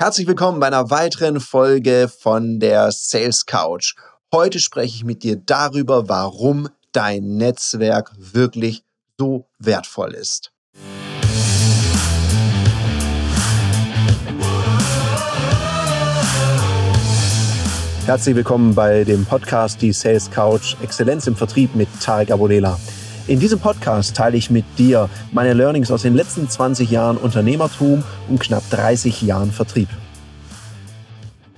Herzlich willkommen bei einer weiteren Folge von der Sales Couch. Heute spreche ich mit dir darüber, warum dein Netzwerk wirklich so wertvoll ist. Herzlich willkommen bei dem Podcast Die Sales Couch Exzellenz im Vertrieb mit Tarek Abodela. In diesem Podcast teile ich mit dir meine Learnings aus den letzten 20 Jahren Unternehmertum und knapp 30 Jahren Vertrieb.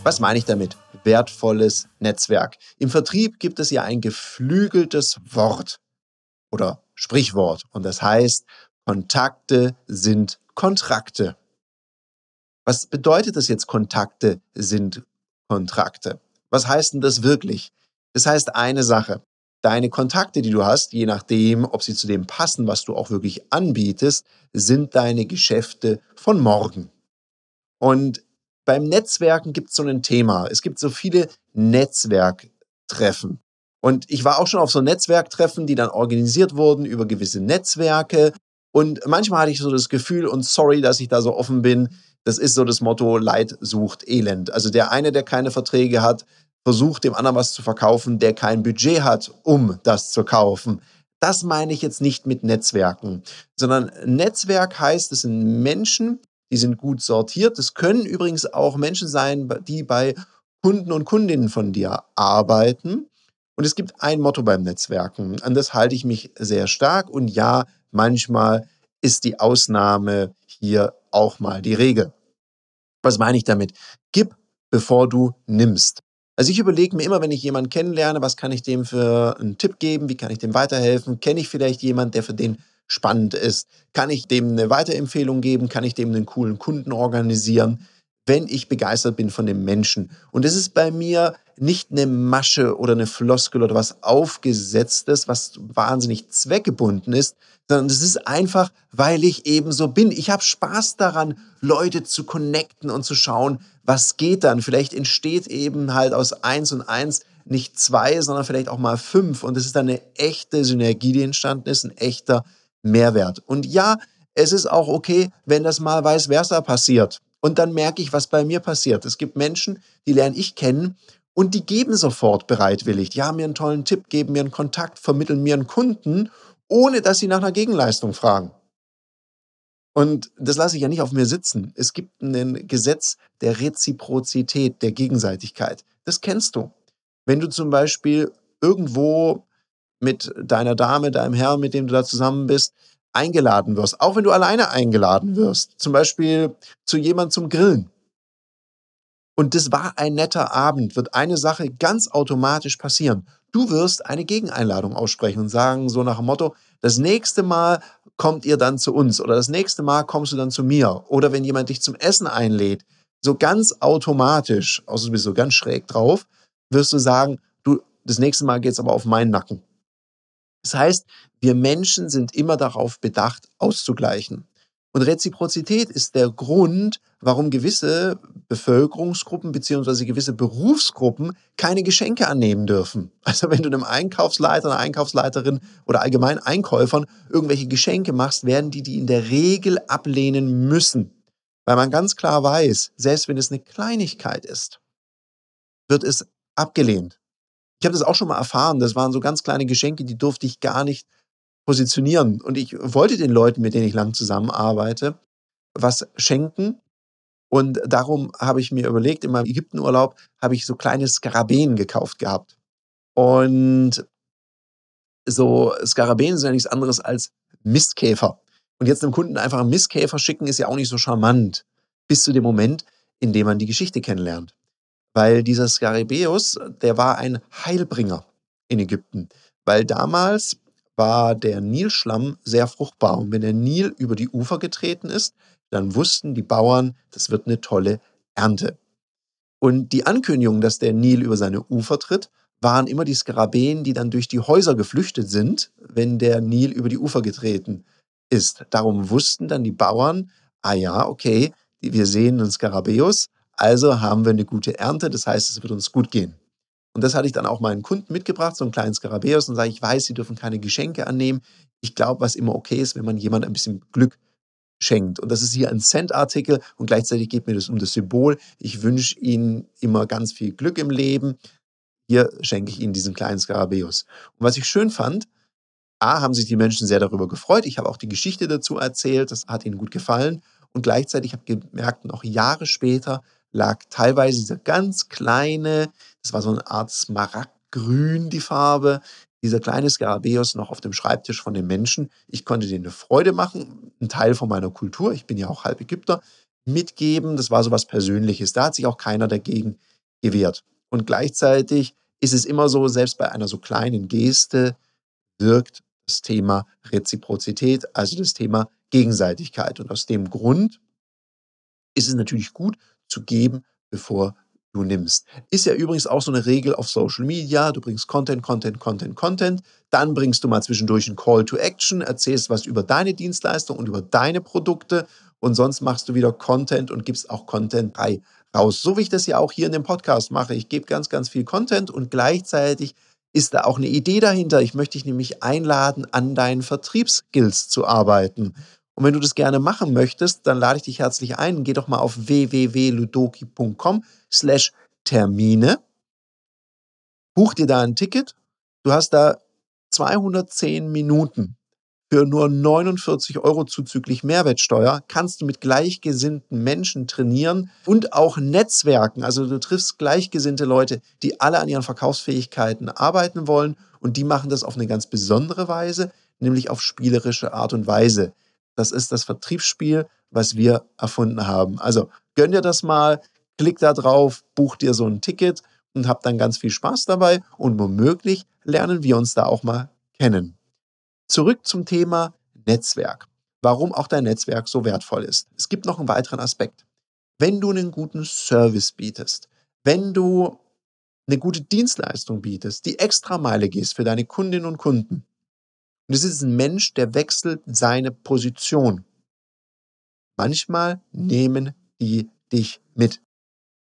Was meine ich damit? Wertvolles Netzwerk. Im Vertrieb gibt es ja ein geflügeltes Wort oder Sprichwort und das heißt, Kontakte sind Kontrakte. Was bedeutet das jetzt, Kontakte sind Kontrakte? Was heißt denn das wirklich? Das heißt eine Sache deine Kontakte, die du hast, je nachdem, ob sie zu dem passen, was du auch wirklich anbietest, sind deine Geschäfte von morgen. Und beim Netzwerken gibt es so ein Thema. Es gibt so viele Netzwerktreffen. Und ich war auch schon auf so Netzwerktreffen, die dann organisiert wurden über gewisse Netzwerke. Und manchmal hatte ich so das Gefühl, und sorry, dass ich da so offen bin, das ist so das Motto, Leid sucht Elend. Also der eine, der keine Verträge hat, versucht, dem anderen was zu verkaufen, der kein Budget hat, um das zu kaufen. Das meine ich jetzt nicht mit Netzwerken, sondern Netzwerk heißt, es sind Menschen, die sind gut sortiert. Es können übrigens auch Menschen sein, die bei Kunden und Kundinnen von dir arbeiten. Und es gibt ein Motto beim Netzwerken, an das halte ich mich sehr stark. Und ja, manchmal ist die Ausnahme hier auch mal die Regel. Was meine ich damit? Gib, bevor du nimmst. Also ich überlege mir immer, wenn ich jemanden kennenlerne, was kann ich dem für einen Tipp geben, wie kann ich dem weiterhelfen? Kenne ich vielleicht jemanden, der für den spannend ist? Kann ich dem eine Weiterempfehlung geben? Kann ich dem einen coolen Kunden organisieren? Wenn ich begeistert bin von dem Menschen. Und es ist bei mir nicht eine Masche oder eine Floskel oder was aufgesetztes, was wahnsinnig zweckgebunden ist, sondern es ist einfach, weil ich eben so bin. Ich habe Spaß daran, Leute zu connecten und zu schauen, was geht dann. Vielleicht entsteht eben halt aus eins und eins nicht zwei, sondern vielleicht auch mal fünf. Und es ist dann eine echte Synergie, die entstanden ist, ein echter Mehrwert. Und ja, es ist auch okay, wenn das mal vice versa passiert. Und dann merke ich, was bei mir passiert. Es gibt Menschen, die lerne ich kennen und die geben sofort bereitwillig. Die haben mir einen tollen Tipp, geben mir einen Kontakt, vermitteln mir einen Kunden, ohne dass sie nach einer Gegenleistung fragen. Und das lasse ich ja nicht auf mir sitzen. Es gibt ein Gesetz der Reziprozität, der Gegenseitigkeit. Das kennst du. Wenn du zum Beispiel irgendwo mit deiner Dame, deinem Herrn, mit dem du da zusammen bist, eingeladen wirst, auch wenn du alleine eingeladen wirst, zum Beispiel zu jemand zum Grillen, und das war ein netter Abend, wird eine Sache ganz automatisch passieren. Du wirst eine Gegeneinladung aussprechen und sagen, so nach dem Motto, das nächste Mal kommt ihr dann zu uns oder das nächste Mal kommst du dann zu mir. Oder wenn jemand dich zum Essen einlädt, so ganz automatisch, außer du bist so ganz schräg drauf, wirst du sagen, du, das nächste Mal geht's aber auf meinen Nacken. Das heißt, wir Menschen sind immer darauf bedacht, auszugleichen. Und Reziprozität ist der Grund, warum gewisse Bevölkerungsgruppen beziehungsweise gewisse Berufsgruppen keine Geschenke annehmen dürfen. Also wenn du einem Einkaufsleiter, einer Einkaufsleiterin oder allgemein Einkäufern irgendwelche Geschenke machst, werden die die in der Regel ablehnen müssen. Weil man ganz klar weiß, selbst wenn es eine Kleinigkeit ist, wird es abgelehnt. Ich habe das auch schon mal erfahren. Das waren so ganz kleine Geschenke, die durfte ich gar nicht positionieren. Und ich wollte den Leuten, mit denen ich lang zusammenarbeite, was schenken. Und darum habe ich mir überlegt, in meinem Ägyptenurlaub habe ich so kleine Skarabäen gekauft gehabt. Und so Skarabäen sind ja nichts anderes als Mistkäfer. Und jetzt einem Kunden einfach einen Mistkäfer schicken, ist ja auch nicht so charmant. Bis zu dem Moment, in dem man die Geschichte kennenlernt. Weil dieser Skarabäus, der war ein Heilbringer in Ägypten. Weil damals war der Nilschlamm sehr fruchtbar. Und wenn der Nil über die Ufer getreten ist, dann wussten die Bauern, das wird eine tolle Ernte. Und die Ankündigung, dass der Nil über seine Ufer tritt, waren immer die Skarabäen, die dann durch die Häuser geflüchtet sind, wenn der Nil über die Ufer getreten ist. Darum wussten dann die Bauern, ah ja, okay, wir sehen einen Skarabäus, also haben wir eine gute Ernte, das heißt, es wird uns gut gehen. Und das hatte ich dann auch meinen Kunden mitgebracht, so einen kleinen Skarabäus, und sage, ich weiß, sie dürfen keine Geschenke annehmen. Ich glaube, was immer okay ist, wenn man jemand ein bisschen Glück schenkt. Und das ist hier ein Cent-Artikel und gleichzeitig geht mir das um das Symbol. Ich wünsche Ihnen immer ganz viel Glück im Leben. Hier schenke ich Ihnen diesen kleinen Skarabäus. Und was ich schön fand, A, haben sich die Menschen sehr darüber gefreut. Ich habe auch die Geschichte dazu erzählt. Das hat ihnen gut gefallen. Und gleichzeitig habe ich gemerkt, noch Jahre später lag teilweise dieser ganz kleine, das war so eine Art Smaragdgrün, die Farbe, dieser kleine Skarabäus noch auf dem Schreibtisch von den Menschen. Ich konnte denen eine Freude machen, einen Teil von meiner Kultur, ich bin ja auch halb Ägypter, mitgeben. Das war so was Persönliches. Da hat sich auch keiner dagegen gewehrt. Und gleichzeitig ist es immer so, selbst bei einer so kleinen Geste wirkt das Thema Reziprozität, also das Thema Gegenseitigkeit. Und aus dem Grund ist es natürlich gut zu geben, bevor du nimmst. Ist ja übrigens auch so eine Regel auf Social Media. Du bringst Content, Content, Content, Content. Dann bringst du mal zwischendurch einen Call to Action, erzählst was über deine Dienstleistung und über deine Produkte. Und sonst machst du wieder Content und gibst auch Content bei raus. So wie ich das ja auch hier in dem Podcast mache. Ich gebe ganz, ganz viel Content und gleichzeitig ist da auch eine Idee dahinter. Ich möchte dich nämlich einladen, an deinen Vertriebsskills zu arbeiten. Und wenn du das gerne machen möchtest, dann lade ich dich herzlich ein. Geh doch mal auf www.ludoki.com slash Termine. Buch dir da ein Ticket. Du hast da 210 Minuten für nur 49 Euro zuzüglich Mehrwertsteuer kannst du mit gleichgesinnten Menschen trainieren und auch Netzwerken. Also du triffst gleichgesinnte Leute, die alle an ihren Verkaufsfähigkeiten arbeiten wollen und die machen das auf eine ganz besondere Weise, nämlich auf spielerische Art und Weise. Das ist das Vertriebsspiel, was wir erfunden haben. Also gönn dir das mal, klick da drauf, buch dir so ein Ticket und hab dann ganz viel Spaß dabei und womöglich lernen wir uns da auch mal kennen. Zurück zum Thema Netzwerk. Warum auch dein Netzwerk so wertvoll ist. Es gibt noch einen weiteren Aspekt. Wenn du einen guten Service bietest, wenn du eine gute Dienstleistung bietest, die extra Meile gehst für deine Kundinnen und Kunden, und es ist ein Mensch, der wechselt seine Position. Manchmal nehmen die dich mit.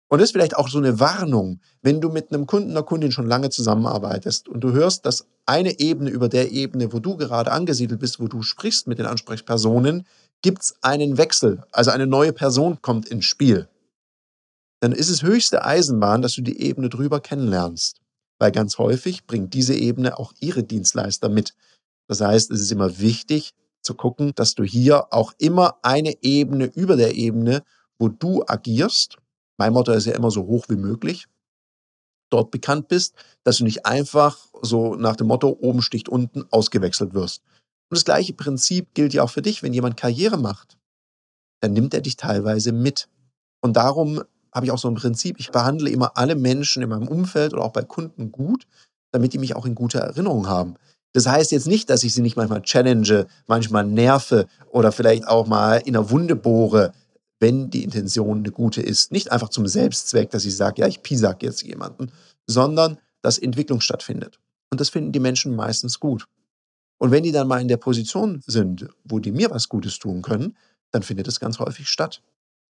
Und das ist vielleicht auch so eine Warnung, wenn du mit einem Kunden, einer Kundin schon lange zusammenarbeitest und du hörst, dass eine Ebene über der Ebene, wo du gerade angesiedelt bist, wo du sprichst mit den Ansprechpersonen, gibt es einen Wechsel, also eine neue Person kommt ins Spiel. Dann ist es höchste Eisenbahn, dass du die Ebene drüber kennenlernst. Weil ganz häufig bringt diese Ebene auch ihre Dienstleister mit. Das heißt, es ist immer wichtig zu gucken, dass du hier auch immer eine Ebene über der Ebene, wo du agierst, mein Motto ist ja immer so hoch wie möglich, dort bekannt bist, dass du nicht einfach so nach dem Motto oben sticht unten ausgewechselt wirst. Und das gleiche Prinzip gilt ja auch für dich, wenn jemand Karriere macht, dann nimmt er dich teilweise mit. Und darum habe ich auch so ein Prinzip, ich behandle immer alle Menschen in meinem Umfeld oder auch bei Kunden gut, damit die mich auch in guter Erinnerung haben. Das heißt jetzt nicht, dass ich sie nicht manchmal challenge, manchmal nerve oder vielleicht auch mal in der Wunde bohre, wenn die Intention eine gute ist. Nicht einfach zum Selbstzweck, dass ich sage, ja, ich piesag jetzt jemanden, sondern dass Entwicklung stattfindet. Und das finden die Menschen meistens gut. Und wenn die dann mal in der Position sind, wo die mir was Gutes tun können, dann findet es ganz häufig statt.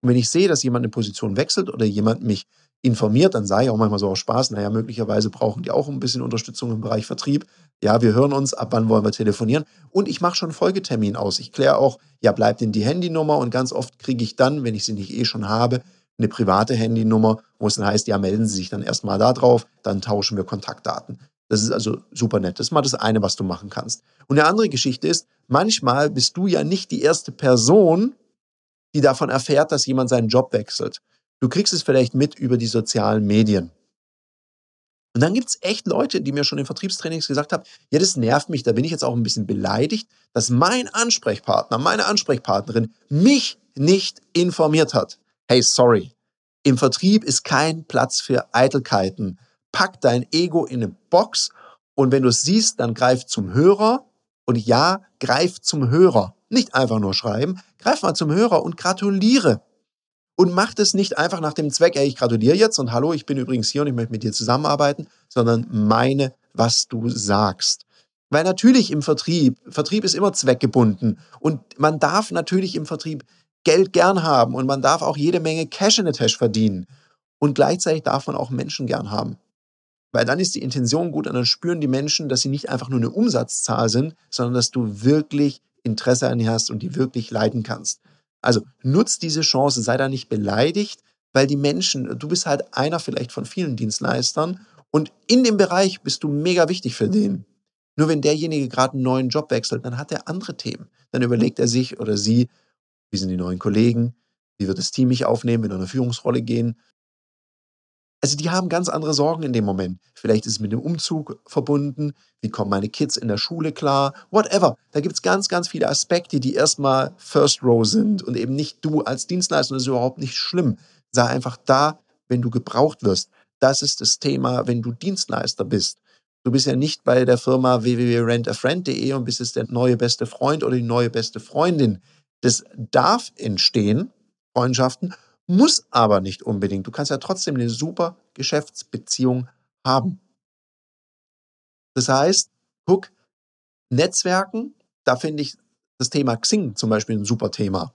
Und wenn ich sehe, dass jemand eine Position wechselt oder jemand mich informiert, dann sage ich auch manchmal so aus Spaß, naja, möglicherweise brauchen die auch ein bisschen Unterstützung im Bereich Vertrieb. Ja, wir hören uns, ab wann wollen wir telefonieren? Und ich mache schon Folgetermin aus. Ich kläre auch, ja, bleibt denn die Handynummer? Und ganz oft kriege ich dann, wenn ich sie nicht eh schon habe, eine private Handynummer, wo es dann heißt, ja, melden Sie sich dann erstmal da drauf, dann tauschen wir Kontaktdaten. Das ist also super nett. Das ist mal das eine, was du machen kannst. Und eine andere Geschichte ist, manchmal bist du ja nicht die erste Person, die davon erfährt, dass jemand seinen Job wechselt. Du kriegst es vielleicht mit über die sozialen Medien. Und dann gibt es echt Leute, die mir schon in Vertriebstrainings gesagt haben, ja, das nervt mich, da bin ich jetzt auch ein bisschen beleidigt, dass mein Ansprechpartner, meine Ansprechpartnerin mich nicht informiert hat. Hey, sorry. Im Vertrieb ist kein Platz für Eitelkeiten. Pack dein Ego in eine Box und wenn du es siehst, dann greif zum Hörer und ja, greif zum Hörer. Nicht einfach nur schreiben, greif mal zum Hörer und gratuliere und macht es nicht einfach nach dem Zweck, ey, ich gratuliere jetzt und hallo, ich bin übrigens hier und ich möchte mit dir zusammenarbeiten, sondern meine, was du sagst. Weil natürlich im Vertrieb, Vertrieb ist immer zweckgebunden und man darf natürlich im Vertrieb Geld gern haben und man darf auch jede Menge Cash in the Tasche verdienen. Und gleichzeitig darf man auch Menschen gern haben. Weil dann ist die Intention gut und dann spüren die Menschen, dass sie nicht einfach nur eine Umsatzzahl sind, sondern dass du wirklich Interesse an ihr hast und die wirklich leiden kannst. Also nutz diese Chance, sei da nicht beleidigt, weil die Menschen, du bist halt einer vielleicht von vielen Dienstleistern und in dem Bereich bist du mega wichtig für den. Nur wenn derjenige gerade einen neuen Job wechselt, dann hat er andere Themen. Dann überlegt er sich oder sie, wie sind die neuen Kollegen, wie wird das Team mich aufnehmen, in eine Führungsrolle gehen. Also die haben ganz andere Sorgen in dem Moment. Vielleicht ist es mit dem Umzug verbunden, wie kommen meine Kids in der Schule klar, whatever. Da gibt es ganz, ganz viele Aspekte, die erstmal First Row sind und eben nicht du als Dienstleister. Das ist überhaupt nicht schlimm. Sei einfach da, wenn du gebraucht wirst. Das ist das Thema, wenn du Dienstleister bist. Du bist ja nicht bei der Firma www.rentafriend.de und bist jetzt der neue beste Freund oder die neue beste Freundin. Das darf entstehen, Freundschaften, muss aber nicht unbedingt. Du kannst ja trotzdem eine super Geschäftsbeziehung haben. Das heißt, guck, Netzwerken, da finde ich das Thema Xing zum Beispiel ein super Thema.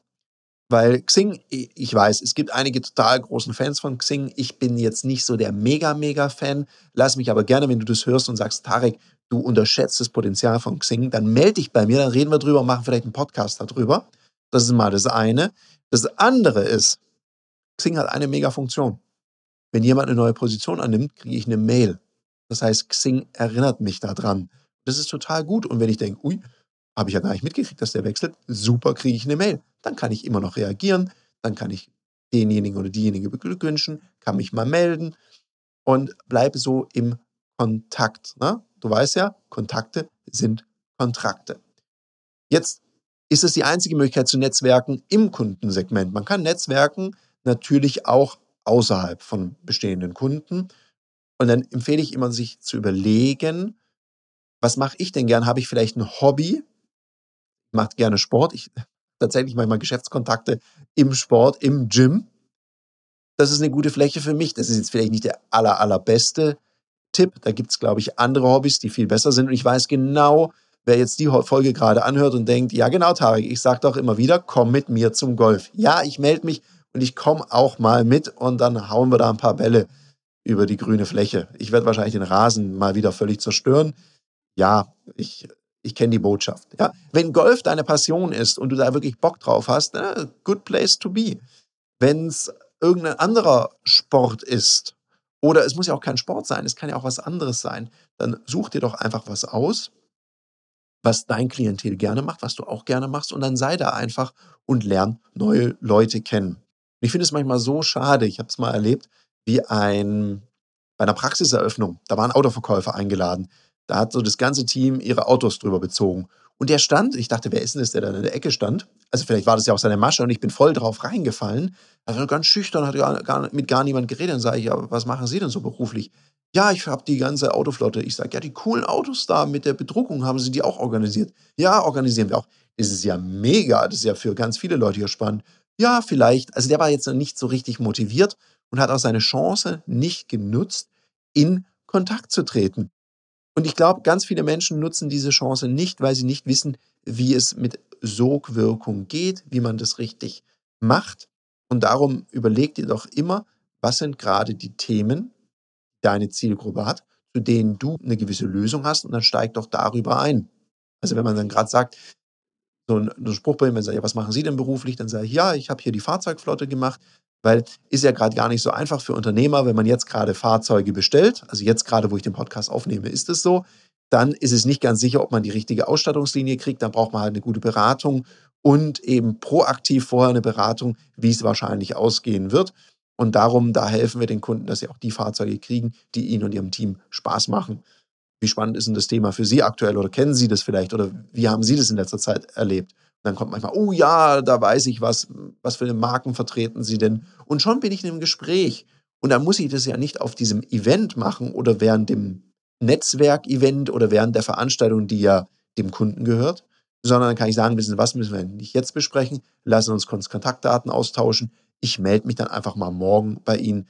Weil Xing, ich weiß, es gibt einige total großen Fans von Xing. Ich bin jetzt nicht so der mega, mega Fan. Lass mich aber gerne, wenn du das hörst und sagst, Tarek, du unterschätzt das Potenzial von Xing, dann melde dich bei mir, dann reden wir drüber und machen vielleicht einen Podcast darüber. Das ist mal das eine. Das andere ist, Xing hat eine mega Funktion. Wenn jemand eine neue Position annimmt, kriege ich eine Mail. Das heißt, Xing erinnert mich daran. Das ist total gut. Und wenn ich denke, ui, habe ich ja gar nicht mitgekriegt, dass der wechselt, super, kriege ich eine Mail. Dann kann ich immer noch reagieren, dann kann ich denjenigen oder diejenige beglückwünschen, kann mich mal melden und bleibe so im Kontakt. Ne? Du weißt ja, Kontakte sind Kontrakte. Jetzt ist es die einzige Möglichkeit zu netzwerken im Kundensegment. Man kann netzwerken natürlich auch außerhalb von bestehenden Kunden. Und dann empfehle ich immer, sich zu überlegen, was mache ich denn gern? Habe ich vielleicht ein Hobby? Mache gerne Sport. Ich tatsächlich manchmal Geschäftskontakte im Sport, im Gym. Das ist eine gute Fläche für mich. Das ist jetzt vielleicht nicht der aller, allerbeste Tipp. Da gibt es, glaube ich, andere Hobbys, die viel besser sind. Und ich weiß genau, wer jetzt die Folge gerade anhört und denkt, ja genau, Tarek, ich sage doch immer wieder, komm mit mir zum Golf. Ja, ich melde mich und ich komme auch mal mit und dann hauen wir da ein paar Bälle über die grüne Fläche. Ich werde wahrscheinlich den Rasen mal wieder völlig zerstören. Ja, ich, ich kenne die Botschaft. Ja, wenn Golf deine Passion ist und du da wirklich Bock drauf hast, na, good place to be. Wenn es irgendein anderer Sport ist, oder es muss ja auch kein Sport sein, es kann ja auch was anderes sein, dann such dir doch einfach was aus, was dein Klientel gerne macht, was du auch gerne machst, und dann sei da einfach und lern neue Leute kennen. Ich finde es manchmal so schade, ich habe es mal erlebt, wie ein bei einer Praxiseröffnung, da waren Autoverkäufer eingeladen. Da hat so das ganze Team ihre Autos drüber bezogen. Und der stand, ich dachte, wer ist denn das, der da in der Ecke stand? Also vielleicht war das ja auch seine Masche und ich bin voll drauf reingefallen. Also ganz schüchtern, hat gar, gar, mit gar niemand geredet. Dann sage ich, ja, was machen Sie denn so beruflich? Ja, ich habe die ganze Autoflotte. Ich sage, ja, die coolen Autos da mit der Bedruckung, haben Sie die auch organisiert? Ja, organisieren wir auch. Das ist ja mega, das ist ja für ganz viele Leute hier spannend. Ja, vielleicht. Also der war jetzt noch nicht so richtig motiviert und hat auch seine Chance nicht genutzt, in Kontakt zu treten. Und ich glaube, ganz viele Menschen nutzen diese Chance nicht, weil sie nicht wissen, wie es mit Sogwirkung geht, wie man das richtig macht. Und darum überleg dir doch immer, was sind gerade die Themen, die deine Zielgruppe hat, zu denen du eine gewisse Lösung hast und dann steig doch darüber ein. Also wenn man dann gerade sagt, so ein, so ein Spruch bei ihm, wenn sagt, ja, was machen Sie denn beruflich? Dann sage ich, ja, ich habe hier die Fahrzeugflotte gemacht, weil ist ja gerade gar nicht so einfach für Unternehmer, wenn man jetzt gerade Fahrzeuge bestellt. Also jetzt gerade, wo ich den Podcast aufnehme, ist es so. Dann ist es nicht ganz sicher, ob man die richtige Ausstattungslinie kriegt. Dann braucht man halt eine gute Beratung und eben proaktiv vorher eine Beratung, wie es wahrscheinlich ausgehen wird. Und darum, da helfen wir den Kunden, dass sie auch die Fahrzeuge kriegen, die ihnen und ihrem Team Spaß machen. Wie spannend ist denn das Thema für Sie aktuell oder kennen Sie das vielleicht oder wie haben Sie das in letzter Zeit erlebt? dann kommt manchmal, oh ja, da weiß ich was, was für Marken vertreten Sie denn? Und schon bin ich in einem Gespräch. Und dann muss ich das ja nicht auf diesem Event machen oder während dem Netzwerkevent oder während der Veranstaltung, die ja dem Kunden gehört, sondern dann kann ich sagen, wissen was, müssen wir nicht jetzt besprechen, lassen uns Kontaktdaten austauschen. Ich melde mich dann einfach mal morgen bei Ihnen.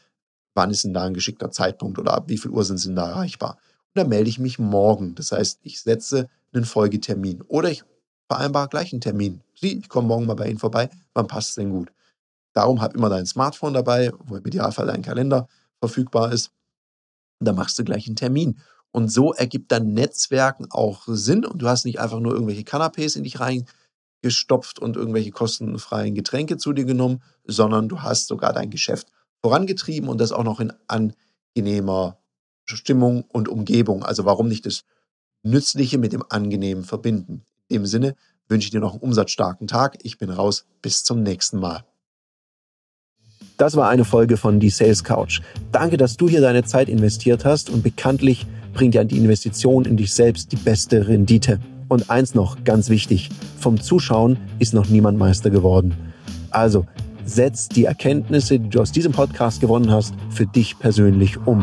Wann ist denn da ein geschickter Zeitpunkt oder ab wie viel Uhr sind Sie denn da erreichbar? Dann melde ich mich morgen. Das heißt, ich setze einen Folgetermin. Oder ich vereinbar gleich einen Termin. Sie, ich komme morgen mal bei Ihnen vorbei, wann passt es denn gut? Darum hab immer dein Smartphone dabei, wo im Idealfall dein Kalender verfügbar ist. Da machst du gleich einen Termin. Und so ergibt dann Netzwerken auch Sinn und du hast nicht einfach nur irgendwelche Kanapés in dich rein gestopft und irgendwelche kostenfreien Getränke zu dir genommen, sondern du hast sogar dein Geschäft vorangetrieben und das auch noch in angenehmer Stimmung und Umgebung. Also warum nicht das Nützliche mit dem Angenehmen verbinden? In dem Sinne wünsche ich dir noch einen umsatzstarken Tag. Ich bin raus. Bis zum nächsten Mal. Das war eine Folge von Die Sales Couch. Danke, dass du hier deine Zeit investiert hast und bekanntlich bringt ja die Investition in dich selbst die beste Rendite. Und eins noch, ganz wichtig, vom Zuschauen ist noch niemand Meister geworden. Also, setz die Erkenntnisse, die du aus diesem Podcast gewonnen hast, für dich persönlich um.